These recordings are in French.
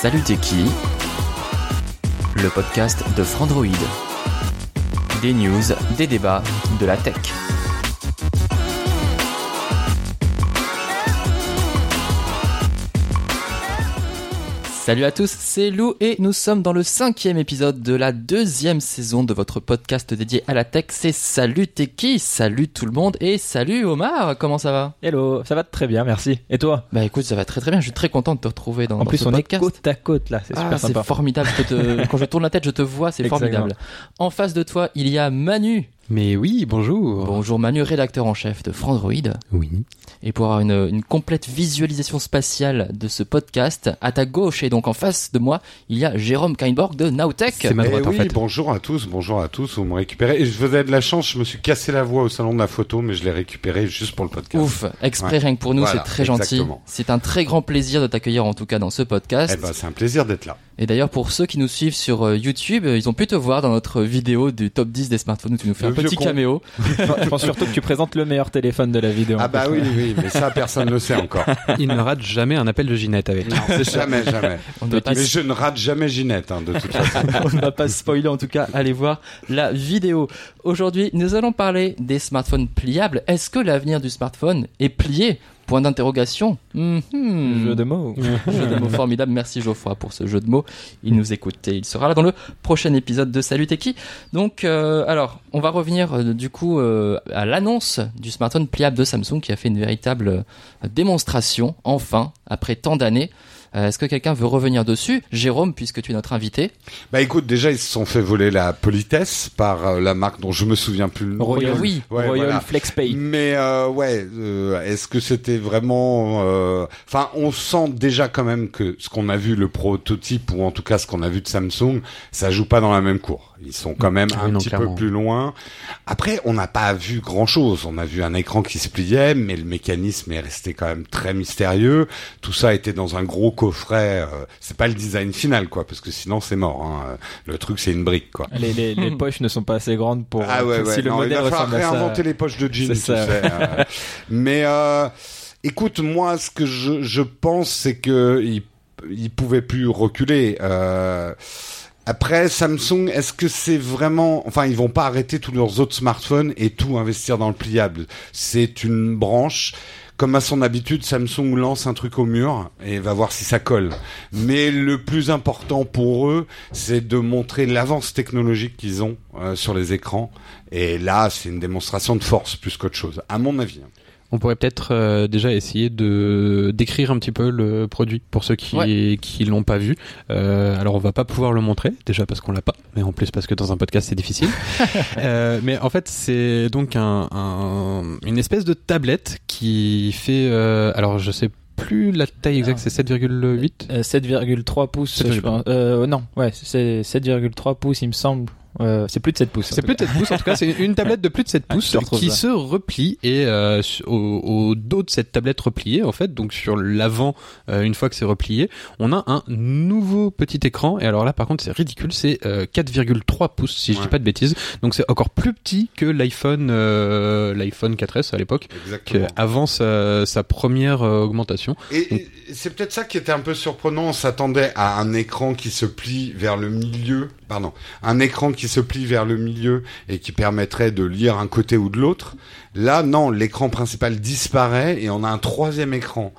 Salut t'es qui? Le podcast de Frandroid. Des news, des débats, de la tech. Salut à tous, c'est Lou et nous sommes dans le cinquième épisode de la deuxième saison de votre podcast dédié à la tech. C'est Salut qui? Salut tout le monde et salut Omar, comment ça va? Hello, ça va très bien, merci. Et toi? Bah écoute, ça va très très bien, je suis très content de te retrouver dans, En dans plus, ce on podcast. est côte à côte là, c'est Ah, super c'est sympa. formidable. Je te- Quand je tourne la tête, je te vois, c'est formidable. En face de toi, il y a Manu. Mais oui, bonjour. Bonjour Manu, rédacteur en chef de Frandroid. Oui. Et pour avoir une, une complète visualisation spatiale de ce podcast, à ta gauche et donc en face de moi, il y a Jérôme Kainborg de Nowtech. C'est ma Eh droite en oui, fait. bonjour à tous, bonjour à tous, vous me récupérez. Et je faisais de la chance, je me suis cassé la voix au salon de la photo, mais je l'ai récupéré juste pour le podcast. Ouf, exprès Ouais. rien que pour nous, Voilà, c'est très gentil. exactement. C'est un très grand plaisir de t'accueillir en tout cas dans ce podcast. Eh ben, c'est un plaisir d'être là. Et d'ailleurs, pour ceux qui nous suivent sur euh, YouTube, euh, ils ont pu te voir dans notre vidéo du top 10 des smartphones où tu nous fais Le un petit con. caméo. Je pense surtout que tu présentes le meilleur téléphone de la vidéo. Ah bah oui, oui, mais ça, personne ne le sait encore. Il ne rate jamais un appel de Ginette avec. Non, jamais, jamais. On ne va pas Mais je ne rate jamais Ginette, hein, de toute façon. on ne va pas spoiler en tout cas, allez voir la vidéo. Aujourd'hui, nous allons parler des smartphones pliables. Est-ce que l'avenir du smartphone est plié Point d'interrogation. Mhm. Jeu de mots. Jeu de mots formidable. Merci Geoffroy pour ce jeu de mots. Il nous écoute et il sera là dans le prochain épisode de Salut Teki. Donc, euh, alors, on va revenir euh, du coup euh, à l'annonce du smartphone pliable de Samsung qui a fait une véritable démonstration, enfin, après tant d'années. Euh, Est-ce que quelqu'un veut revenir dessus Jérôme, puisque tu es notre invité. Bah écoute, déjà, ils se sont fait voler la politesse par euh, la marque dont je me souviens plus le nom. Royal, oui. Ouais, Royal voilà. FlexPay. Mais euh, ouais, euh, est-ce que c'était vraiment... euh, Enfin, on sent déjà quand même que ce qu'on a vu, le prototype, ou en tout cas ce qu'on a vu de Samsung, ça joue pas dans la même cour. Ils sont quand même Ah un oui, non, petit clairement. peu plus loin. Après, on n'a pas vu grand-chose. On a vu un écran qui se pliait, mais le mécanisme est resté quand même très mystérieux. Tout ça était dans un gros coffret. euh, c'est pas le design final, quoi, parce que sinon c'est mort. Hein. Le truc, c'est une brique, quoi. Les, les, les poches ne sont pas assez grandes pour. Ah ouais, pour- ouais. si le non, il modèle va falloir à réinventer les poches de jeans, tu sais. euh. mais euh, écoute, moi, ce que je, je pense, c'est que il, il pouvait plus reculer. Euh, après, Samsung, est-ce que c'est vraiment... Enfin, ils vont pas arrêter tous leurs autres smartphones et tout investir dans le pliable? C'est une branche. Comme à son habitude, Samsung lance un truc au mur et va voir si ça colle. Mais le plus important pour eux, c'est de montrer l'avance technologique qu'ils ont euh, sur les écrans. Et là, c'est une démonstration de force plus qu'autre chose, à mon avis. On pourrait peut-être euh, déjà essayer de décrire un petit peu le produit pour ceux qui Ouais. qui l'ont pas vu. Euh, alors on va pas pouvoir le montrer déjà parce qu'on l'a pas, mais en plus parce que dans un podcast c'est difficile. Euh, mais en fait c'est donc un, un- une espèce de tablette qui fait alors je sais plus la taille exacte, c'est 7,8. Euh, 7,3 pouces, 7,3. je pense. Non, ouais, c'est 7,3 pouces, il me semble. Euh, c'est plus de 7 pouces. C'est plus de 7 pouces, en tout cas, c'est une tablette de plus de 7 Ah, pouces qui se replie et euh, au, au dos de cette tablette repliée, en fait, donc sur l'avant, euh, une fois que c'est replié, on a un nouveau petit écran. Et alors là, par contre, c'est ridicule, c'est euh, 4,3 pouces, si je dis Ouais. pas de bêtises. Donc c'est encore plus petit que l'iPhone, euh, l'iPhone 4S à l'époque, Exactement. avant sa, sa première euh, augmentation. Et c'est peut-être ça qui était un peu surprenant. On s'attendait à un écran qui se plie vers le milieu, pardon, un écran qui se plie vers le milieu et qui permettrait de lire un côté ou de l'autre. Là, non, l'écran principal disparaît et on a un troisième écran.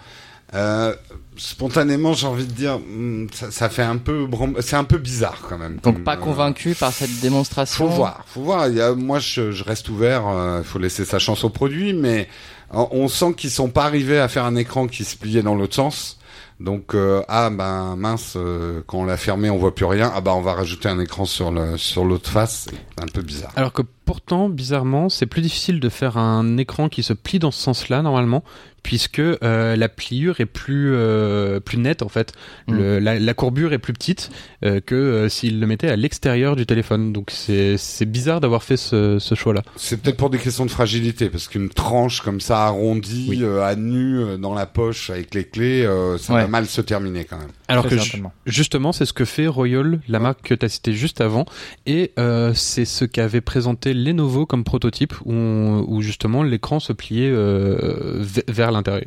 Euh, spontanément, j'ai envie de dire, hmm, ça, ça fait un peu, c'est un peu bizarre quand même. Donc pas euh, convaincu par cette démonstration. Faut voir, faut voir. Il y a, moi, je, je reste ouvert. Il faut laisser sa chance au produit, mais on, on sent qu'ils sont pas arrivés à faire un écran qui se pliait dans l'autre sens. Donc euh, ah ben mince, euh, quand on l'a fermé, on voit plus rien. Ah bah on va rajouter un écran sur le sur l'autre face. C'est un peu bizarre. Alors que pourtant, bizarrement, c'est plus difficile de faire un écran qui se plie dans ce sens-là normalement, puisque euh, la pliure est plus euh, plus nette en fait. Mm. Le- la, la courbure est plus petite euh, que euh, s'il le mettait à l'extérieur du téléphone. Donc c'est c'est bizarre d'avoir fait ce, ce choix-là. C'est peut-être pour des questions de fragilité, parce qu'une tranche comme ça arrondie, Oui. euh, à nu, euh, dans la poche avec les clés, euh, ça Ouais. va mal se terminer quand même. Alors Très que justement, c'est ce que fait Royal, la marque que tu as citée juste avant, et euh, c'est ce qu'avait présenté Lenovo comme prototype, où, on- où justement l'écran se pliait euh, ve- vers l'intérieur,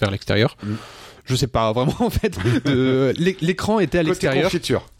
vers l'extérieur. Mm. Je sais pas vraiment en fait. Euh, l'é- l'écran était à l'extérieur,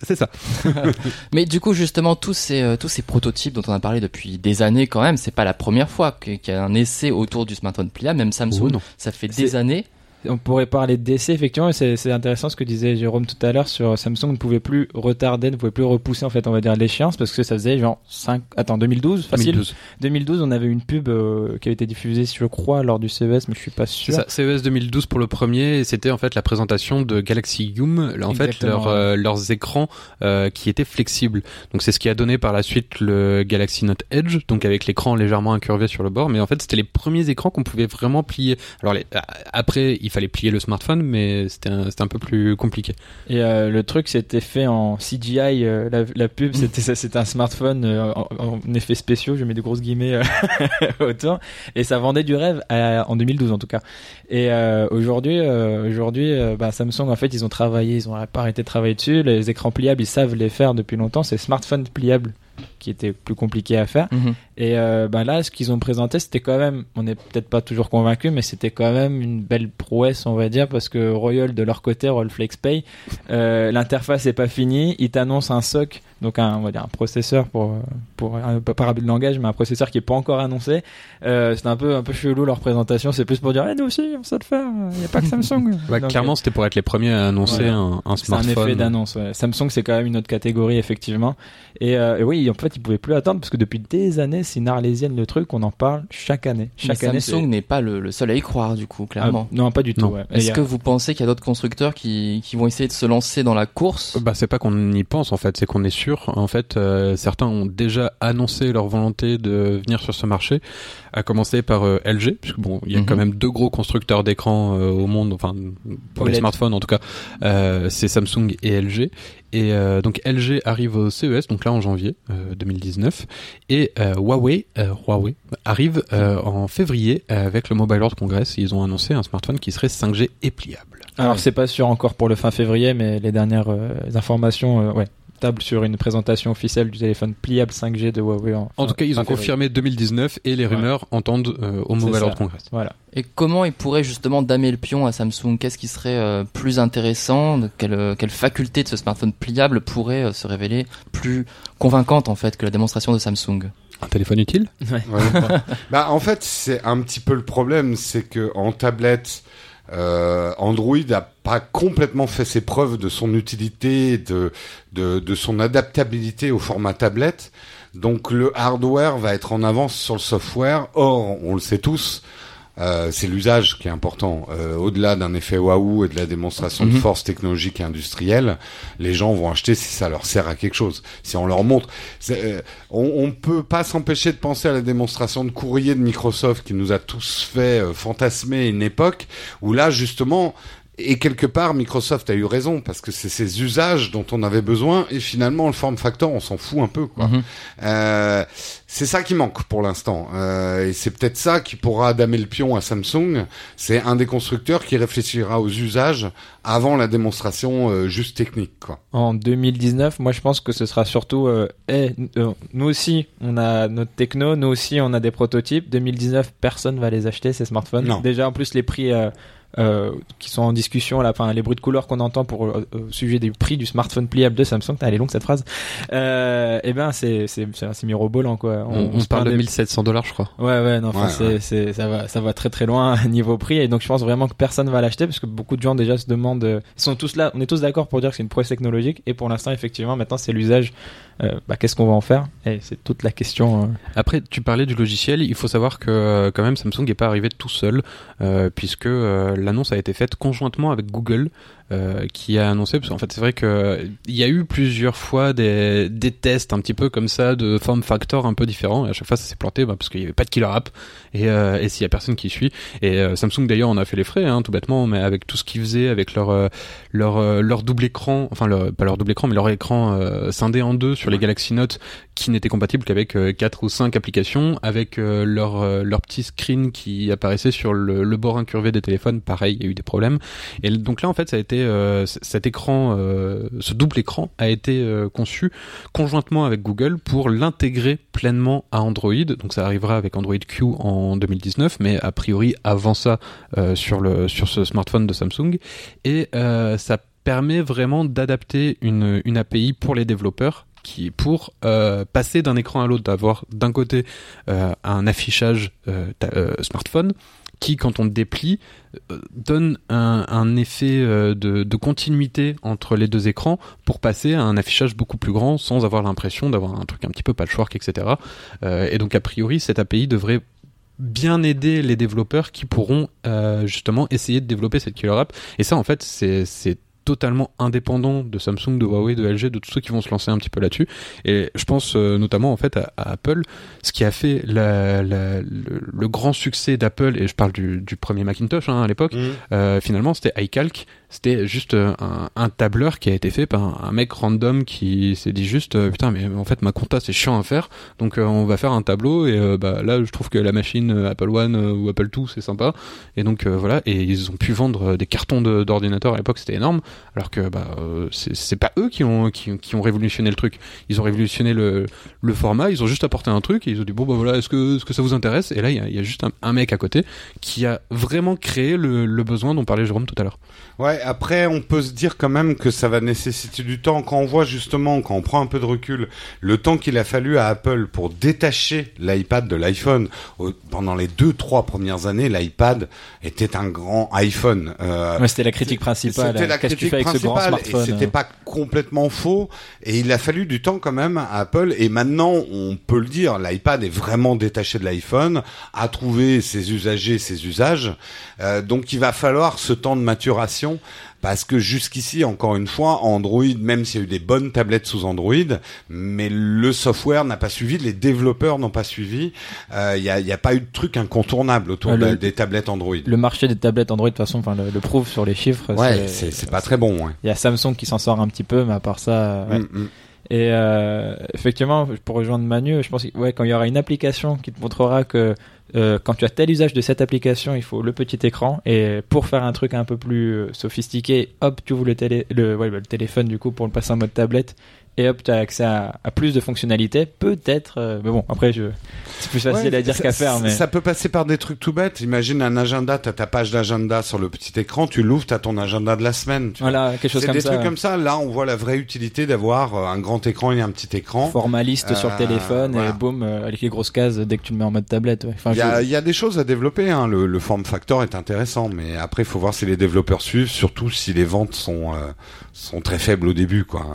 c'est ça. Mais du coup, justement, tous ces, euh, tous ces prototypes dont on a parlé depuis des années quand même, c'est pas la première fois qu'il y a un essai autour du smartphone pliable, même Samsung, Oh ça fait des années. On pourrait parler d'essai, effectivement, et c'est intéressant ce que disait Jérôme tout à l'heure sur Samsung ne pouvait plus retarder, ne pouvait plus repousser, en fait, on va dire, l'échéance, parce que ça faisait genre 5, attends, 2012, facile? 2012. 2012, on avait une pub euh, qui avait été diffusée, je crois, lors du CES, mais je suis pas sûr. ça, CES 2012 pour le premier, c'était en fait la présentation de Galaxy Yoom, en fait leur, euh, leurs écrans euh, qui étaient flexibles. Donc c'est ce qui a donné par la suite le Galaxy Note Edge, donc avec l'écran légèrement incurvé sur le bord, mais en fait c'était les premiers écrans qu'on pouvait vraiment plier. Alors les, après il fallait plier le smartphone, mais c'était un, c'était un peu plus compliqué. Et euh, le truc, c'était fait en CGI. euh, la, la pub, c'était ça, c'était un smartphone euh, en, en effets spéciaux. Je mets des grosses guillemets autour. Et ça vendait du rêve à- en 2012 en tout cas. Et aujourd'hui, aujourd'hui, bah, Samsung en fait, ils ont travaillé, ils ont pas arrêté de travailler dessus. Les écrans pliables, ils savent les faire depuis longtemps. C'est smartphone pliable qui était plus compliqué à faire. Mhm. Et euh, ben là, ce qu'ils ont présenté, c'était quand même, on n'est peut-être pas toujours convaincu, mais c'était quand même une belle prouesse, on va dire, parce que Royal de leur côté, Royal FlexPay, euh, l'interface est pas finie, ils t'annoncent un SOC, donc un, on va dire un processeur pour pour un, pas parabole de langage, mais un processeur qui est pas encore annoncé. Euh, c'est un peu un peu chelou leur présentation, c'est plus pour dire, eh, nous aussi, on sait le faire, il n'y a pas que Samsung. Donc, clairement c'était pour être les premiers à annoncer Voilà. un, un c'est un smartphone. effet d'annonce. ouais. Samsung, c'est quand même une autre catégorie, effectivement. Et, euh, et oui, en fait, ils pouvaient plus attendre parce que depuis des années, c'est une arlésienne le truc, on en parle chaque année. Mais Chaque année, Samsung n'est pas le, le seul à y croire, du coup, clairement. Ah, non, pas du tout. Ouais. Est-ce a- que vous pensez qu'il y a d'autres constructeurs qui, qui vont essayer de se lancer dans la course? Bah c'est pas qu'on y pense en fait, c'est qu'on est sûr. En fait, euh, certains ont déjà annoncé leur volonté de venir sur ce marché, à commencer par euh, LG, puisque bon, il y a Mhm. quand même deux gros constructeurs d'écran euh, au monde, enfin pour les smartphones en tout cas, euh, c'est Samsung et LG. Et euh, donc LG arrive au CES, donc là en janvier euh, 2019, et euh, Huawei, euh, Huawei arrive euh, en février avec le Mobile World Congress. Ils ont annoncé un smartphone qui serait 5G et pliable. Alors, c'est pas sûr encore pour le fin février, mais les dernières informations, ouais, table sur une présentation officielle du téléphone pliable 5G de Huawei. En, En tout cas, ils ont confirmé 2019 et les Ouais. rumeurs entendent euh, au Mobile. World Congress. Voilà. Et comment ils pourraient justement damer le pion à Samsung? Qu'est-ce qui serait euh, plus intéressant? Quelle, euh, quelle faculté de ce smartphone pliable pourrait euh, se révéler plus convaincante en fait que la démonstration de Samsung? Un téléphone utile? Ouais. bah, en fait, c'est un petit peu le problème, c'est que en tablette, euh, Android a pas complètement fait ses preuves de son utilité, de, de son adaptabilité au format tablette. Donc le hardware va être en avance sur le software. Or, on le sait tous, euh, c'est l'usage qui est important. Euh, Au-delà d'un effet waouh et de la démonstration de Mhm. force technologique et industrielle, les gens vont acheter si ça leur sert à quelque chose. Si on leur montre, euh, on, on peut pas s'empêcher de penser à la démonstration de courrier de Microsoft qui nous a tous fait euh, fantasmer une époque où là justement et quelque part, Microsoft a eu raison parce que c'est ces usages dont on avait besoin et finalement le form factor, on s'en fout un peu quoi. Mhm. Euh, c'est ça qui manque pour l'instant Euh, et c'est peut-être ça qui pourra damer le pion à Samsung. C'est un des constructeurs qui réfléchira aux usages avant la démonstration euh, juste technique quoi. En 2019, moi je pense que ce sera surtout, nous aussi on a notre techno, nous aussi on a des prototypes. 2019, personne va les acheter ces smartphones. Non. Déjà en plus les prix euh, qui sont en discussion, là, enfin les bruits de couleur qu'on entend pour euh, au sujet des prix du smartphone pliable de Samsung, Putain, elle est longue cette phrase. Euh, eh ben c'est c'est c'est mirobolant quoi. On, on se parle de des- 1700 dollars, je crois. Ouais, ouais, non, enfin, Ouais, c'est, ouais. c'est, ça va, ça va très très loin niveau prix. Et donc, je pense vraiment que personne va l'acheter parce que beaucoup de gens déjà se demandent, euh, ils sont tous là, on est tous d'accord pour dire que c'est une prouesse technologique. Et pour l'instant, effectivement, maintenant, c'est l'usage. Euh, bah, qu'est-ce qu'on va en faire? Et c'est toute la question. euh. Après, tu parlais du logiciel. Il faut savoir que quand même Samsung n'est pas arrivé tout seul, euh, puisque euh, l'annonce a été faite conjointement avec Google, euh, qui a annoncé, parce qu'en fait c'est vrai que il y a eu plusieurs fois des, des tests un petit peu comme ça de form factor un peu différents, et à chaque fois ça s'est planté bah, parce qu'il y avait pas de killer app, et, euh, et s'il y a personne qui suit, et euh, Samsung d'ailleurs on a fait les frais, hein, tout bêtement, mais avec tout ce qu'ils faisaient, avec leur leur leur double écran, enfin leur, pas leur double écran, mais leur écran scindé en deux sur les Galaxy Note, qui n'était compatible qu'avec euh, quatre ou cinq applications, avec leur leur petit screen qui apparaissait sur le, le bord incurvé des téléphones, pareil, il y a eu des problèmes. Et donc là, en fait, ça a été euh, cet écran, euh, ce double écran a été euh, conçu conjointement avec Google pour l'intégrer pleinement à Android. Donc ça arrivera avec Android Q en 2019, mais a priori avant ça sur le sur ce smartphone de Samsung. Et ça permet vraiment d'adapter une, une API pour les développeurs qui pour passer d'un écran à l'autre, d'avoir d'un côté un affichage smartphone qui, quand on déplie, euh, donne un, effet euh, de, continuité entre les deux écrans pour passer à un affichage beaucoup plus grand sans avoir l'impression d'avoir un truc un petit peu patchwork, etc. Euh, et donc, a priori, cette API devrait bien aider les développeurs qui pourront justement essayer de développer cette killer app. Et ça, en fait, c'est totalement indépendant de Samsung, de Huawei, de LG, de tous ceux qui vont se lancer un petit peu là-dessus. Et je pense euh, notamment en fait à, à Apple, ce qui a fait la, la- le, le grand succès d'Apple, et je parle du, du premier Macintosh hein, à l'époque, Mhm. euh, finalement c'était iCalc, c'était juste euh, un, un tableur qui a été fait par un, mec random qui s'est dit juste euh, putain mais en fait ma compta c'est chiant à faire. Donc euh, on va faire un tableau et euh, bah là je trouve que la machine euh, Apple One ou Apple II c'est sympa. Et donc voilà. Et ils ont pu vendre des cartons d'ordinateurs. À l'époque c'était énorme. Alors que bah c'est pas eux qui ont qui, qui ont révolutionné le truc. Ils ont révolutionné le, le format. Ils ont juste apporté un truc et ils ont dit bon bah voilà est-ce que est-ce que ça vous intéresse? Et là il y a, y a juste un, un mec à côté qui a vraiment créé le, le besoin dont parlait Jérôme tout à l'heure. Ouais, après, on peut se dire quand même que ça va nécessiter du temps. Quand on voit justement, quand on prend un peu de recul, le temps qu'il a fallu à Apple pour détacher l'iPad de l'iPhone. Pendant les deux, trois premières années, l'iPad était un grand iPhone. Euh, Ouais, c'était la critique principale. C'était la tu critique fais avec ce grand principale smartphone et c'était pas complètement faux. Et il a fallu du temps quand même à Apple. Et maintenant, on peut le dire, l'iPad est vraiment détaché de l'iPhone, a trouvé ses usagers, ses usages. Euh, donc, il va falloir ce temps de maturation. Parce que jusqu'ici, encore une fois, Android, même s'il y a eu des bonnes tablettes sous Android, mais le software n'a pas suivi, les développeurs n'ont pas suivi. Euh, Il n'y a, il y a pas eu de truc incontournable autour de- des tablettes Android. Le marché des tablettes Android, de toute façon, enfin, le, le prouve sur les chiffres. Ouais, c'est pas très bon. Ouais. Il y a Samsung qui s'en sort un petit peu, mais à part ça, ouais. Mm, mm. Et euh, effectivement, pour rejoindre Manu, je pense que ouais, quand il y aura une application qui te montrera que euh, quand tu as tel usage de cette application, il faut le petit écran. Et pour faire un truc un peu plus euh, sophistiqué, hop, tu ouvres le, téléphone du coup pour le passer en mode tablette. Et hop, tu as accès à, à plus de fonctionnalités. Peut-être, euh, mais bon, après, je, c'est plus facile Ouais, à dire qu'à faire. ça- Mais Ça peut passer par des trucs tout bêtes. Imagine un agenda, t'as ta page d'agenda sur le petit écran, tu l'ouvres, t'as ton agenda de la semaine. tu vois. voilà, quelque chose C'est comme des ça. trucs comme ça. Là, on voit la vraie utilité d'avoir euh, un grand écran et un petit écran. Formaliste sur le Euh, téléphone voilà. et boum, avec les grosses cases dès que tu le mets en mode tablette. ouais. Enfin, Il y, a, je- il y a des choses à développer. Hein. Le, le form factor est intéressant, mais après, il faut voir si les développeurs suivent, surtout si les ventes sont euh, sont très faibles au début, quoi.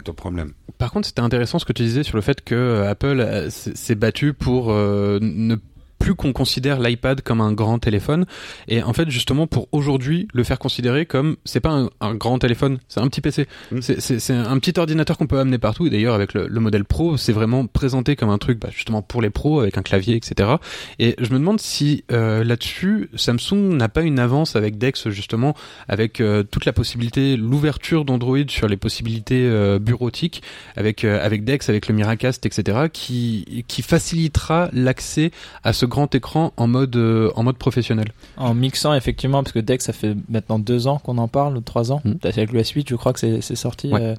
Par- au problème. Par contre, c'était intéressant ce que tu disais sur le fait que euh, Apple euh, s'est battu pour euh, ne plus qu'on considère l'iPad comme un grand téléphone et en fait justement pour aujourd'hui le faire considérer comme c'est pas un, un grand téléphone c'est un petit PC Mm. c'est- c'est c'est un petit ordinateur qu'on peut amener partout et d'ailleurs avec le, le modèle Pro c'est vraiment présenté comme un truc bah, justement pour les pros avec un clavier etc et je me demande si euh, là-dessus Samsung n'a pas une avance avec Dex justement avec euh, toute la possibilité l'ouverture d'Android sur les possibilités euh, bureautiques avec euh, avec Dex, avec le Miracast, etc., qui qui facilitera l'accès à ce grand écran en mode euh, en mode professionnel. En mixant effectivement, parce que Dex, ça fait maintenant deux ans qu'on en parle, trois ans. Mm. Peut-être Avec le S8, je crois que c'est c'est sorti. Ouais. euh,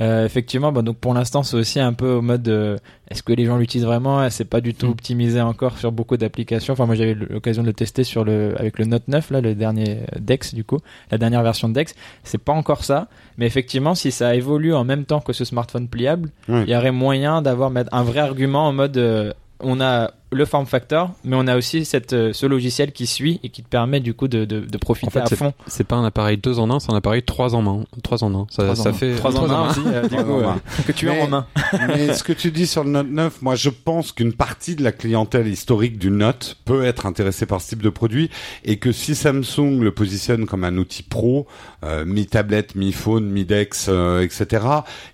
euh, effectivement, bah, donc pour l'instant, c'est aussi un peu au mode euh, est-ce que les gens l'utilisent vraiment? C'est pas du tout Mm. optimisé encore sur beaucoup d'applications? Enfin, moi, j'avais l'occasion de le tester sur le avec le Note 9, là, le dernier Dex, du coup, la dernière version de Dex. C'est pas encore ça, mais effectivement, si ça évolue en même temps que ce smartphone pliable, Oui. il y aurait moyen d'avoir un vrai argument en mode euh, on a le form factor, mais on a aussi cette, euh, ce logiciel qui suit et qui te permet du coup de, de, de profiter En fait, à fond. C'est pas un appareil 2 en 1, c'est un appareil 3 en 1. 3 en 1. Ça, Trois ça en un. fait Trois en un aussi, euh, du Trois coup, en euh, un. que tu as en main. Mais ce que tu dis sur le Note 9, moi je pense qu'une partie de la clientèle historique du Note peut être intéressée par ce type de produit et que si Samsung le positionne comme un outil pro, euh, mi-tablette, mi-phone, mi-dex, euh, etc.,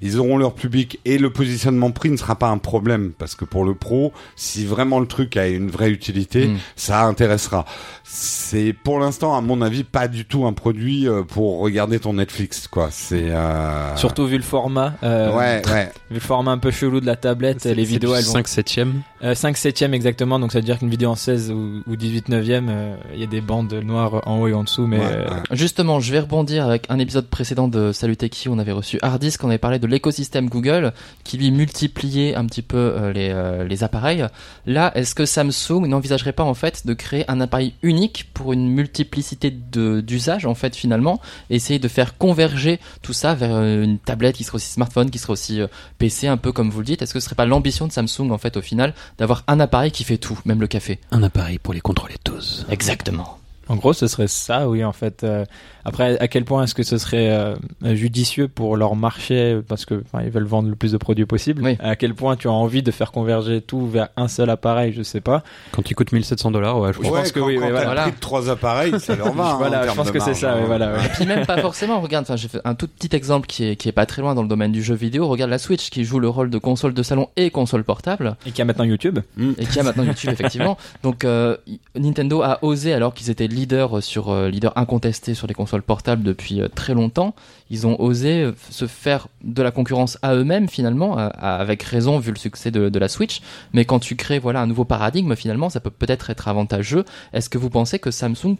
ils auront leur public et le positionnement prix ne sera pas un problème parce que pour le pro, si vraiment le truc a une vraie utilité, Mm. ça intéressera. C'est pour l'instant, à mon avis, pas du tout un produit euh, pour regarder ton Netflix, quoi. C'est euh... Surtout vu le format, euh, ouais, ouais. vu le format un peu chelou de la tablette, les vidéos elles vont 5 septième. Euh, 5 septième exactement, donc ça veut dire qu'une vidéo en 16 ou, ou 18 neuvième, euh, il y a des bandes noires en haut et en dessous, mais Ouais, euh, ouais. Justement, je vais rebondir avec un épisode précédent de Salut Techie où on avait reçu Hardisk, on avait parlé de l'écosystème Google qui lui multipliait un petit peu euh, les, euh, les appareils. Là, est-ce que Samsung n'envisagerait pas en fait de créer un appareil unique pour une multiplicité d'usages en fait finalement, et essayer de faire converger tout ça vers euh, une tablette qui serait aussi smartphone, qui serait aussi euh, PC, un peu comme vous le dites? Est-ce que ce serait pas l'ambition de Samsung en fait au final d'avoir un appareil qui fait tout, même le café? Un appareil pour les contrôler tous. Exactement. En gros ce serait ça, oui en fait. Euh, après, à quel point est-ce que ce serait euh, judicieux pour leur marché, parce que ils veulent vendre le plus de produits possible. Oui. À quel point tu as envie de faire converger tout vers un seul appareil, je sais pas. Quand il coûte 1700 dollars, ouais, je pense que oui, quand voilà. de trois appareils, ça leur va. Voilà, je pense que c'est ça, oui, hein. voilà, ouais. Et puis même pas forcément, regarde, enfin j'ai fait un tout petit exemple qui est, qui est pas très loin dans le domaine du jeu vidéo, regarde la Switch qui joue le rôle de console de salon et console portable, Et qui a maintenant YouTube. et qui a maintenant YouTube effectivement. Donc euh, Nintendo a osé, alors qu'ils étaient leaders sur, euh, leaders incontestés sur les consoles portables depuis euh, très longtemps, ils ont osé euh, se faire de la concurrence à eux-mêmes finalement, à- à- avec raison vu le succès de, de la Switch. Mais quand tu crées voilà un nouveau paradigme finalement, ça peut peut-être être avantageux. Est-ce que vous pensez que Samsung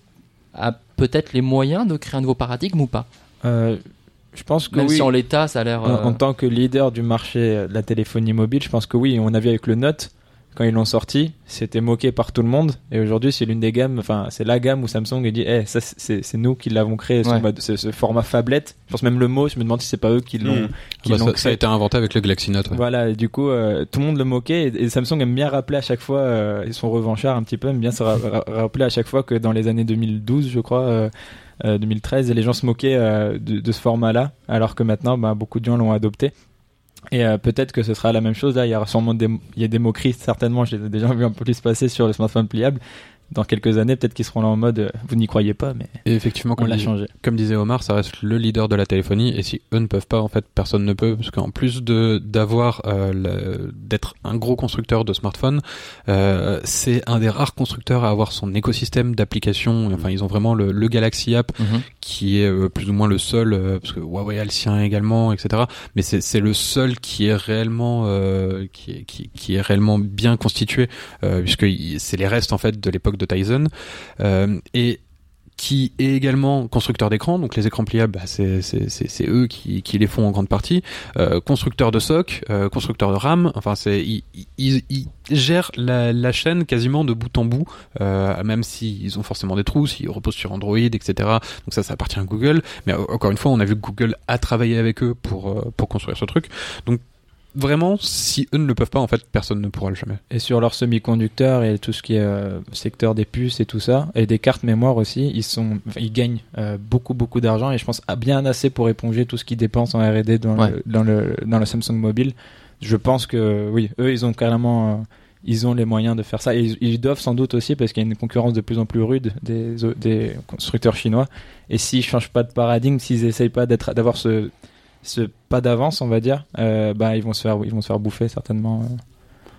a peut-être les moyens de créer un nouveau paradigme ou pas? Euh, je pense que Même oui. si en l'état ça a l'air... En, euh, en tant que leader du marché euh, de la téléphonie mobile, je pense que oui, on a vu avec le Note, quand ils l'ont sorti, c'était moqué par tout le monde. Et aujourd'hui, c'est l'une des gammes, enfin, c'est la gamme où Samsung a dit, eh, ça, c'est nous qui l'avons créé, ce, Ouais. mode- ce, ce format phablette. Je pense même le mot, je me demande si c'est pas eux qui l'ont Mm. qui Bah, l'ont ça, créé. ça a été inventé avec le Galaxy Note. ouais. Voilà, et du coup, euh, tout le monde le moquait et, et Samsung aime bien rappeler à chaque fois, euh, ils sont revanchards un petit peu, aiment bien se ra- ra- rappeler à chaque fois que dans les années 2012, je crois, euh, euh, 2013, les gens se moquaient euh, de, de ce format-là, alors que maintenant, bah, beaucoup de gens l'ont adopté. Et euh, peut-être que ce sera la même chose. Là, il y aura sûrement des, il y a des moqueries, certainement. J'ai déjà vu un peu plus passer sur le smartphone pliable. Dans quelques années, peut-être qu'ils seront là en mode, euh, vous n'y croyez pas, mais Et effectivement, on l'a changé. comme disait Omar, ça reste le leader de la téléphonie. Et si eux ne peuvent pas, en fait, personne ne peut, parce qu'en plus de d'avoir euh, d'être un gros constructeur de smartphones, euh, c'est un des rares constructeurs à avoir son écosystème d'applications. Enfin, ils ont vraiment le, le Galaxy App mhm. qui est euh, plus ou moins le seul, parce que Huawei a le sien également, etc. Mais c'est le seul qui est réellement qui, est, qui, qui est réellement bien constitué, puisque c'est les restes en fait de l'époque de Tizen euh, et qui est également constructeur d'écran, donc les écrans pliables, bah, c'est eux qui, les font en grande partie, euh, constructeur de SOC, euh, constructeur de RAM, enfin c'est ils, gèrent la, chaîne quasiment de bout en bout, même s'ils ont forcément des trous, s'ils reposent sur Android, etc. Donc ça, ça appartient à Google, mais encore une fois, on a vu que Google a travaillé avec eux pour construire ce truc, vraiment, si eux ne le peuvent pas, en fait, personne ne pourra le jamais. Et sur leurs semi-conducteurs et tout ce qui est euh, secteur des puces et tout ça, et des cartes mémoire aussi, ils sont, ils gagnent euh, beaucoup beaucoup d'argent et je pense à bien assez pour éponger tout ce qu'ils dépensent en R&D dans, Ouais. le, dans le dans le Samsung Mobile. Je pense que oui, eux ils ont carrément, euh, ils ont les moyens de faire ça et ils, ils doivent sans doute aussi parce qu'il y a une concurrence de plus en plus rude des des constructeurs chinois. Et s'ils changent pas de paradigme, s'ils essayent pas d'être d'avoir ce ce pas d'avance, on va dire, euh, bah ils vont se faire ils vont se faire bouffer certainement. euh,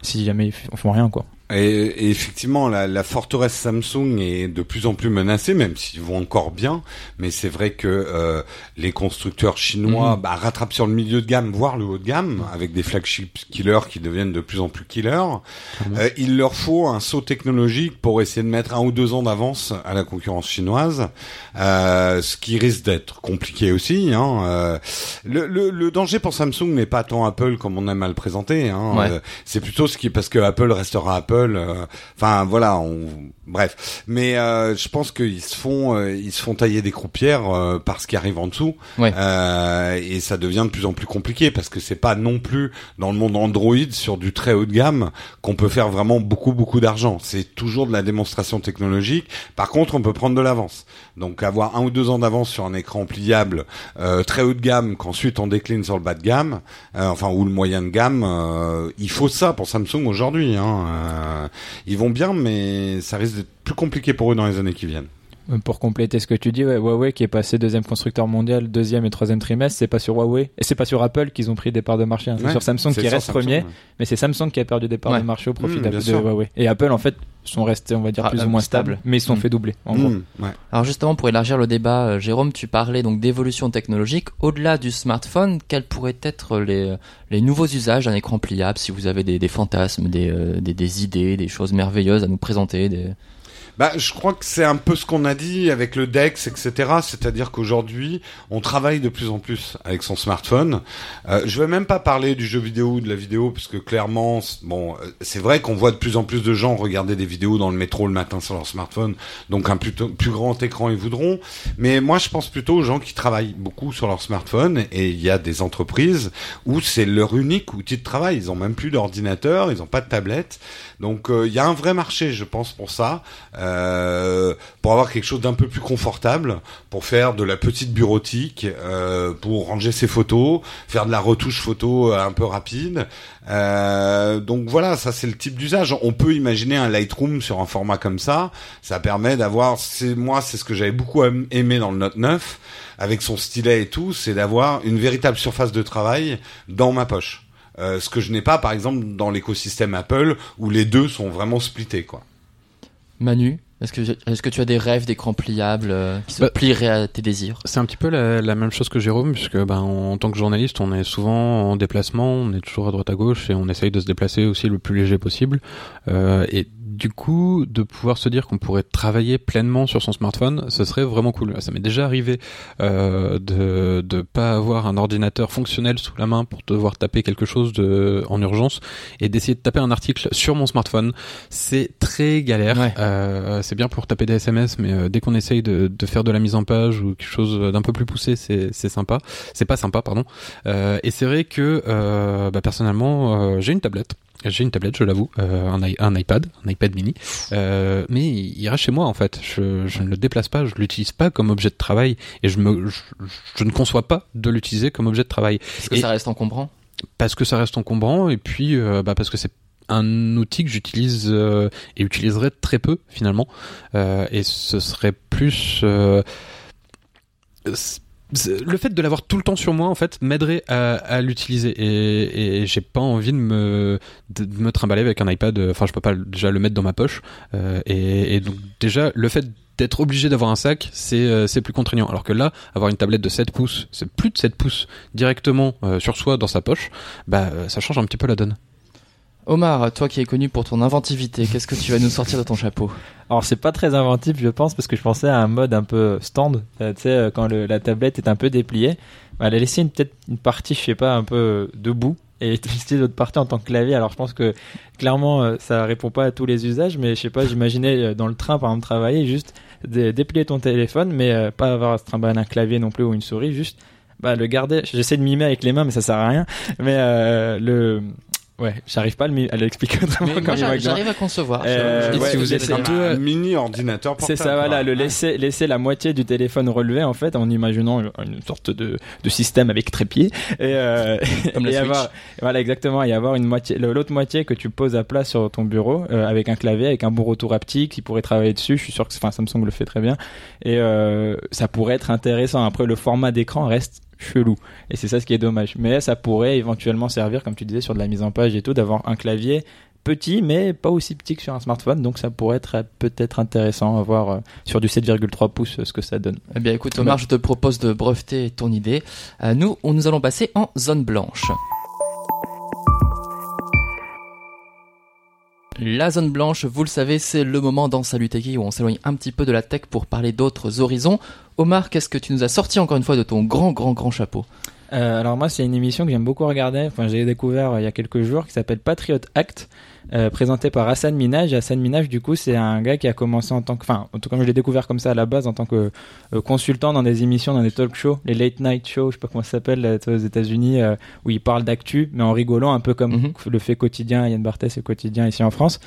si jamais ils font rien quoi. Et, et effectivement, la, la forteresse Samsung est de plus en plus menacée, même s'ils vont encore bien. Mais c'est vrai que euh, les constructeurs chinois Mhm. bah, rattrapent sur le milieu de gamme, voire le haut de gamme, avec des flagship killers qui deviennent de plus en plus killers. Euh, il leur faut un saut technologique pour essayer de mettre un ou deux ans d'avance à la concurrence chinoise, euh, ce qui risque d'être compliqué aussi. Hein. Euh, le, le, le danger pour Samsung n'est pas tant Apple comme on aime à le présenter. Hein. Ouais. Euh, c'est plutôt ce qui parce que Apple restera Apple Euh, Enfin voilà, on... bref. Mais euh, je pense qu'ils se font euh, ils se font tailler des croupières euh, par ce qui arrive en dessous. Ouais. Euh, et ça devient de plus en plus compliqué parce que c'est pas non plus dans le monde Android sur du très haut de gamme qu'on peut faire vraiment beaucoup beaucoup d'argent. C'est toujours de la démonstration technologique. Par contre, on peut prendre de l'avance. Donc avoir un ou deux ans d'avance sur un écran pliable euh, très haut de gamme qu'ensuite on décline sur le bas de gamme, euh, enfin ou le moyen de gamme, euh, il faut ça pour Samsung aujourd'hui. Hein. Ils vont bien, mais ça risque d'être plus compliqué pour eux dans les années qui viennent. Pour compléter ce que tu dis, ouais, Huawei qui est passé deuxième constructeur mondial, deuxième et troisième trimestre, c'est pas sur Huawei et c'est pas sur Apple qu'ils ont pris des parts de marché. hein. C'est Ouais, sur Samsung qui reste Samsung, premier, ouais. mais c'est Samsung qui a perdu des parts Ouais. de marché au profit Mmh, de, bien de sûr. Huawei. Et Apple en fait sont restés, on va dire, Ah, plus ou moins stable. stables, mais ils se sont Mm. fait doubler. En gros. Mmh, ouais. Alors justement, pour élargir le débat, euh, Jérôme, tu parlais donc d'évolution technologique. Au-delà du smartphone, quels pourraient être les, les nouveaux usages d'un écran pliable Si vous avez des, des fantasmes, des, euh, des, des idées, des choses merveilleuses à nous présenter. Des... Bah, je crois que c'est un peu ce qu'on a dit avec le Dex, etc. C'est-à-dire qu'aujourd'hui, on travaille de plus en plus avec son smartphone. Euh, je vais même pas parler du jeu vidéo ou de la vidéo, parce que clairement, bon, euh, c'est vrai qu'on voit de plus en plus de gens regarder des vidéos dans le métro le matin sur leur smartphone, donc un plus grand écran ils voudront. Mais moi, je pense plutôt aux gens qui travaillent beaucoup sur leur smartphone, et il y a des entreprises où c'est leur unique outil de travail. Ils ont même plus d'ordinateur, ils ont pas de tablette. Donc euh, il y a un vrai marché, je pense, pour ça, euh, pour avoir quelque chose d'un peu plus confortable, pour faire de la petite bureautique, euh, pour ranger ses photos, faire de la retouche photo euh, un peu rapide. Euh, donc voilà, ça c'est le type d'usage. On peut imaginer un Lightroom sur un format comme ça. Ça permet d'avoir, c'est moi, c'est ce que j'avais beaucoup aim- aimé dans le Note 9, avec son stylet et tout, c'est d'avoir une véritable surface de travail dans ma poche. Euh, ce que je n'ai pas, par exemple, dans l'écosystème Apple, où les deux sont vraiment splittés, quoi. Manu, est-ce que, est-ce que tu as des rêves d'écran pliable euh, qui se Bah, plieraient à tes désirs? C'est un petit peu la, la même chose que Jérôme, puisque ben, en, tant que journaliste, on est souvent en déplacement, on est toujours à droite à gauche et on essaye de se déplacer aussi le plus léger possible. Euh, et du coup, de pouvoir se dire qu'on pourrait travailler pleinement sur son smartphone, ce serait vraiment cool. Ça m'est déjà arrivé euh, de de pas avoir un ordinateur fonctionnel sous la main pour devoir taper quelque chose de en urgence et d'essayer de taper un article sur mon smartphone. C'est très galère. Ouais. Euh, c'est bien pour taper des SMS, mais euh, dès qu'on essaye de, de faire de la mise en page ou quelque chose d'un peu plus poussé, c'est c'est sympa. C'est pas sympa, pardon. Euh, et c'est vrai que euh, bah, personnellement, euh, j'ai une tablette. J'ai une tablette, je l'avoue, euh, un, un iPad, un iPad mini, euh, mais il, reste chez moi en fait. Je, je ne le déplace pas, je l'utilise pas comme objet de travail et je me, je, je ne conçois pas de l'utiliser comme objet de travail. Est-ce que et- ça reste encombrant. parce que ça reste encombrant et puis euh, bah, parce que c'est un outil que j'utilise et utiliserai très peu finalement. Et ce serait plus le fait de l'avoir tout le temps sur moi en fait m'aiderait à, l'utiliser. Et, et j'ai pas envie de me de me trimballer avec un iPad euh, enfin je peux pas déjà le mettre dans ma poche. Euh, et, donc déjà le fait d'être obligé d'avoir un sac c'est euh, plus contraignant. Alors que là avoir une tablette de 7 pouces c'est plus de 7 pouces directement sur soi dans sa poche bah ça change un petit peu la donne Omar, toi qui es connu pour ton inventivité, qu'est-ce que tu vas nous sortir de ton chapeau Alors c'est pas très inventif je pense parce que je pensais à un mode un peu stand, euh, tu sais euh, quand la tablette est un peu dépliée, bah, elle a laissé peut-être une partie je sais pas un peu euh, debout et utiliser l'autre partie en tant que clavier. Alors je pense que clairement ça répond pas à tous les usages mais je sais pas j'imaginais dans le train par exemple travailler juste dé- déplier ton téléphone mais pas avoir à se trimballer un clavier non plus ou une souris juste bah le garder. J'essaie de mimer avec les mains mais ça sert à rien. Mais le ouais j'arrive pas à l'expliquer autrement Mais comme moi, j'arrive à concevoir. Euh, ouais, si vous êtes un peu Un mini ordinateur C'est ça, voilà, quoi. le laisser, laisser la moitié du téléphone relevé en fait, en imaginant une sorte de, de système avec trépied et, euh, Comme et avoir, voilà exactement, et avoir une moitié, l'autre moitié que tu poses à plat sur ton bureau euh, avec un clavier, avec un bon retour haptique, qui pourrait travailler dessus. Je suis sûr que, enfin, Samsung le fait très bien et euh, ça pourrait être intéressant. Après, le format d'écran reste chelou et c'est ça ce qui est dommage. Mais ça pourrait éventuellement servir, comme tu disais, sur de la mise en page et tout, d'avoir un clavier petit mais pas aussi petit que sur un smartphone donc ça pourrait être euh, peut-être intéressant à voir euh, sur du 7,3 pouces euh, ce que ça donne. Eh bien écoute Omar, je te propose de breveter ton idée. Nous, nous allons passer en zone blanche. La zone blanche, vous le savez, c'est le moment dans Salut Techie où on s'éloigne un petit peu de la tech pour parler d'autres horizons. Omar, qu'est-ce que tu nous as sorti encore une fois de ton grand, grand, grand chapeau? Euh, alors moi c'est une émission que j'aime beaucoup regarder, enfin j'ai découvert euh, il y a quelques jours qui s'appelle Patriot Act. euh, présenté par Hassan Minaj. Hassan Minaj, du coup, c'est un gars qui a commencé en tant que, enfin, en tout cas, je l'ai découvert comme ça à la base en tant que euh, consultant dans des émissions, dans des talk shows, les late night shows, je sais pas comment ça s'appelle aux États-Unis, où il parle d'actu, mais en rigolant, un peu comme Mhm. le fait quotidien, Yann Barthès et quotidien ici en France.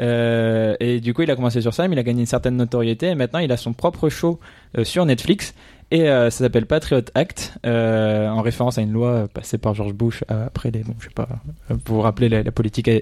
Et du coup, il a commencé sur ça, mais il a gagné une certaine notoriété. Et maintenant, il a son propre show sur Netflix. Et euh, ça s'appelle Patriot Act, euh, en référence à une loi passée par George Bush euh, après les, bon, je sais pas, euh, pour vous rappeler la, politique euh,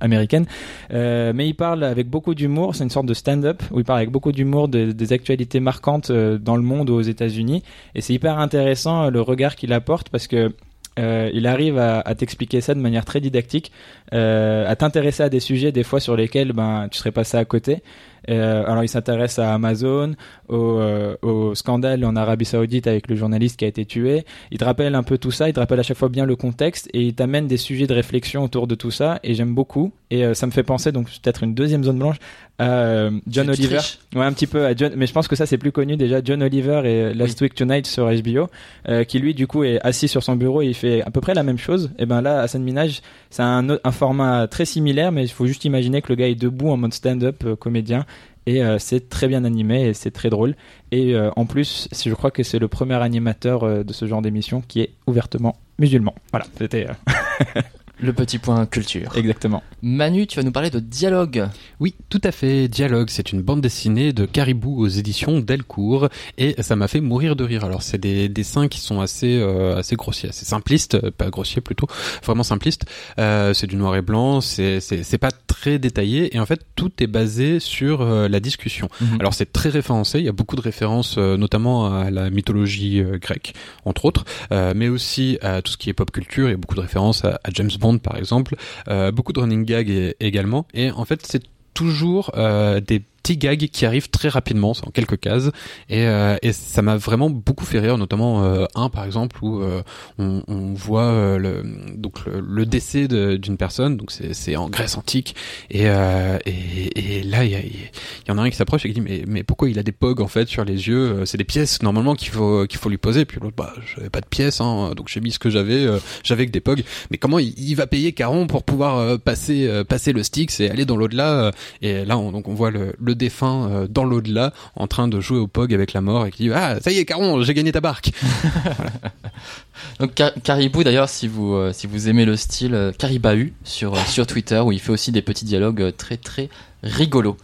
américaine. Euh, mais il parle avec beaucoup d'humour. C'est une sorte de stand-up où il parle avec beaucoup d'humour de- des actualités marquantes dans le monde ou aux États-Unis. Et c'est hyper intéressant le regard qu'il apporte parce que euh, il arrive à, à t'expliquer ça de manière très didactique, euh, à t'intéresser à des sujets des fois sur lesquels ben tu serais passé à côté. Euh, alors il s'intéresse à Amazon, au, euh, au scandale en Arabie Saoudite avec le journaliste qui a été tué. Il te rappelle un peu tout ça, il te rappelle à chaque fois bien le contexte et il t'amène des sujets de réflexion autour de tout ça et j'aime beaucoup. Et euh, ça me fait penser donc peut-être une deuxième zone blanche à euh, John Oliver. Ouais, un petit peu à John, mais je pense que ça c'est plus connu déjà. John Oliver et Last Week Tonight sur HBO, euh, qui lui du coup est assis sur son bureau et il fait à peu près la même chose. Et ben là, Hassan Minaj, c'est un, un format très similaire, mais il faut juste imaginer que le gars est debout en mode stand-up euh, comédien. Et euh, c'est très bien animé et c'est très drôle. Et euh, en plus, je crois que c'est le premier animateur euh, de ce genre d'émission qui est ouvertement musulman. Voilà, c'était Le petit point culture. exactement. Manu, tu vas nous parler de dialogue. Oui, tout à fait. Dialogue, c'est une bande dessinée de Caribou aux éditions Delcourt et ça m'a fait mourir de rire. Alors c'est des dessins qui sont assez euh, assez grossiers, assez simplistes, euh, pas grossiers plutôt, vraiment simplistes. Euh, c'est du noir et blanc, c'est pas très détaillé et en fait tout est basé sur euh, la discussion. Mhm. Alors c'est très référencé, il y a beaucoup de références euh, notamment à la mythologie euh, grecque entre autres, euh, mais aussi à tout ce qui est pop culture, il y a beaucoup de références à, à James Bond par exemple, euh, beaucoup de running gags également. Et en fait c'est toujours euh, des petits qui arrivent très rapidement, c'est en quelques cases, et, euh, et ça m'a vraiment beaucoup fait rire, notamment euh, un par exemple où euh, on, voit le, donc le, décès d'une personne, donc c'est c'est en Grèce antique, et, et, et là il y, en a un qui s'approche et qui dit mais, mais pourquoi il a des pogs en fait sur les yeux, c'est des pièces normalement qu'il faut qu'il faut lui poser, puis l'autre bah j'avais pas de pièces, hein, donc j'ai mis ce que j'avais, j'avais que des pogs, mais comment il, va payer Caron pour pouvoir passer passer le stick et aller dans l'au-delà et là, on, donc on voit le, le défunt euh, dans l'au-delà, en train de jouer au POG avec la mort, et qui dit Ah, ça y est, Caron, j'ai gagné ta barque Donc Car- Caribou d'ailleurs si vous euh, si vous aimez le style euh, sur euh, sur Twitter où il fait aussi des petits dialogues très très rigolos.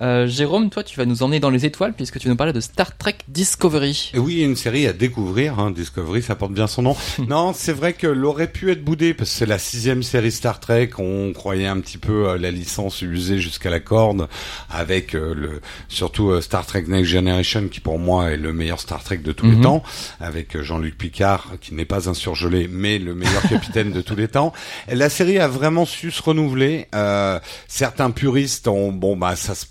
Euh, Jérôme, toi tu vas nous emmener dans les étoiles puisque tu nous parler de Star Trek Discovery. Oui, une série à découvrir. Hein, Discovery, ça porte bien son nom. non, c'est vrai que l'aurait pu être boudé parce que c'est la sixième série Star Trek. On croyait un petit peu euh, la licence usée jusqu'à la corde, avec euh, le surtout euh, Star Trek Next Generation qui pour moi est le meilleur Star Trek de tous Mhm. les temps, avec Jean-Luc Picard qui n'est pas un surgelé mais le meilleur capitaine de tous les temps. La série a vraiment su se renouveler. Euh, certains puristes ont bon bah ça se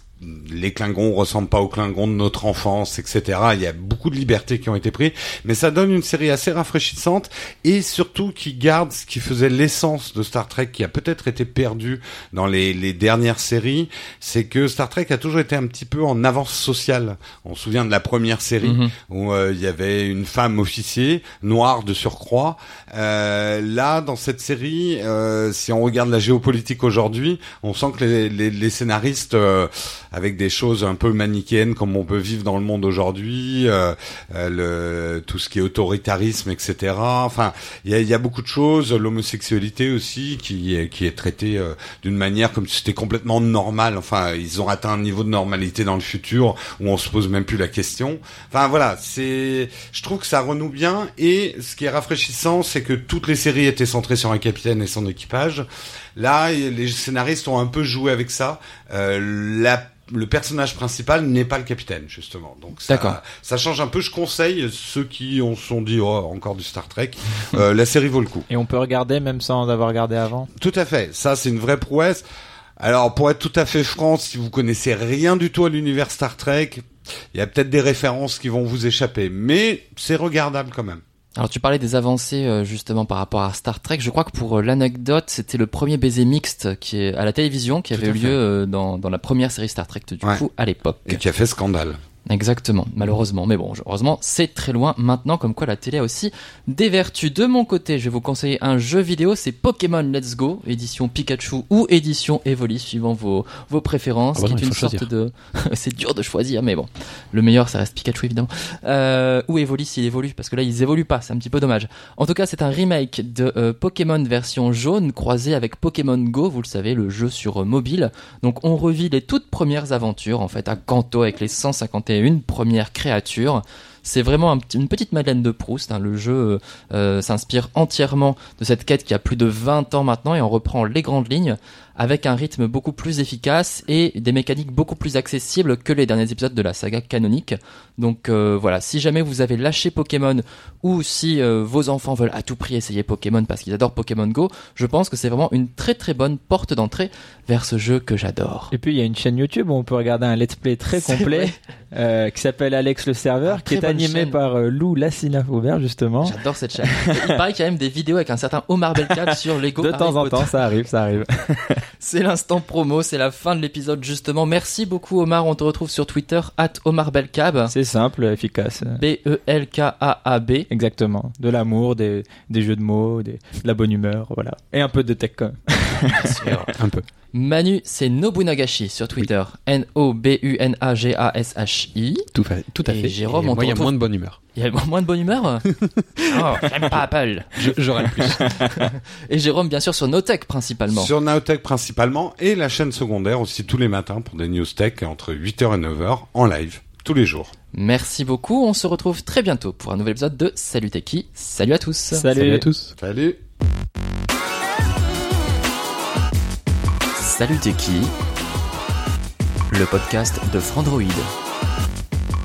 les Klingons ressemblent pas aux Klingons de notre enfance, etc. Il y a beaucoup de libertés qui ont été prises, mais ça donne une série assez rafraîchissante et surtout qui garde ce qui faisait l'essence de Star Trek, qui a peut-être été perdu dans les, les dernières séries, c'est que Star Trek a toujours été un petit peu en avance sociale. On se souvient de la première série Mhm. où euh, il y avait une femme officier noire de surcroît. Euh, là, dans cette série, euh, si on regarde la géopolitique aujourd'hui, on sent que les, les, les scénaristes, euh, avec des choses un peu manichéennes comme on peut vivre dans le monde aujourd'hui, euh, euh, le, tout ce qui est autoritarisme, etc. Enfin, il y a, y a beaucoup de choses, l'homosexualité aussi, qui est, qui est traitée euh, d'une manière comme si c'était complètement normal. Enfin, ils ont atteint un niveau de normalité dans le futur où on se pose même plus la question. Enfin voilà, c'est, je trouve que ça renoue bien et ce qui est rafraîchissant, c'est que toutes les séries étaient centrées sur un capitaine et son équipage. Là, les scénaristes ont un peu joué avec ça. Euh, la le personnage principal n'est pas le capitaine justement. Donc ça, ça change un peu. Je conseille ceux qui ont sont dit oh encore du Star Trek. Euh, la série vaut le coup. Et on peut regarder même sans avoir regardé avant? Tout à fait. Ça, c'est une vraie prouesse. Alors, pour être tout à fait franc, si vous connaissez rien du tout à l'univers Star Trek, il y a peut-être des références qui vont vous échapper, mais c'est regardable quand même. Alors tu parlais des avancées euh, justement par rapport à Star Trek. Je crois que pour euh, l'anecdote, c'était le premier baiser mixte qui est à la télévision qui Tout avait eu lieu euh, dans, dans la première série Star Trek du Ouais. coup à l'époque. Et qui a fait scandale. Exactement, malheureusement. Mais bon, heureusement, c'est très loin maintenant, comme quoi la télé a aussi des vertus. De mon côté, je vais vous conseiller un jeu vidéo, c'est Pokémon Let's Go, édition Pikachu ou édition Evoli, suivant vos, vos préférences. Ah bah non, qui est il une sorte choisir. de... c'est dur de choisir, mais bon. Le meilleur, ça reste Pikachu, évidemment. Euh, ou Evoli s'il évolue, parce que là, ils évoluent pas, c'est un petit peu dommage. En tout cas, c'est un remake de euh, Pokémon version jaune, croisé avec Pokémon Go, vous le savez, le jeu sur euh, mobile. Donc on revit les toutes premières aventures en fait à Kanto avec les 151 premières créatures. C'est vraiment une petite Madeleine de Proust. hein. Le jeu euh, s'inspire entièrement de cette quête qui a plus de 20 ans maintenant et on reprend les grandes lignes avec un rythme beaucoup plus efficace et des mécaniques beaucoup plus accessibles que les derniers épisodes de la saga canonique. Donc euh, voilà, si jamais vous avez lâché Pokémon ou si euh, vos enfants veulent à tout prix essayer Pokémon parce qu'ils adorent Pokémon Go, je pense que c'est vraiment une très très bonne porte d'entrée vers ce jeu que j'adore. Et puis il y a une chaîne YouTube où on peut regarder un let's play très complet euh, qui s'appelle Alex le serveur, Ah, qui est animé chaîne. par euh, Lou Lassina Faubert justement. J'adore cette chaîne. Il paraît qu'il y a même des vidéos avec un certain Omar Belkat sur Lego. De Harry temps en Potter. temps, ça arrive, ça arrive. C'est l'instant promo, c'est la fin de l'épisode justement. Merci beaucoup Omar, on te retrouve sur Twitter, at Omar Belkab. C'est simple, efficace. E B-E-L-K-A-A-B. Exactement. De l'amour, des, des jeux de mots, des, de la bonne humeur, voilà. Et un peu de tech quand même. Un peu. Manu, c'est Nobunagashi sur Twitter. N-O-B-U-N-A-G-A-S-H-I. Tout, tout à Et fait. Jérôme, Et on moi, te il y a moins de bonne humeur. Il y a moins de bonne humeur Oh, j'aime pas Apple. Je- J'aurai le plus. Et Jérôme, bien sûr, sur Notech principalement. Sur Naotech principalement et la chaîne secondaire aussi tous les matins pour des news tech entre 8h et 9h en live tous les jours. Merci beaucoup, on se retrouve très bientôt pour un nouvel épisode de Salut Techie. Salut à tous. Salut à tous. Salut Salut Techie, le podcast de Frandroid.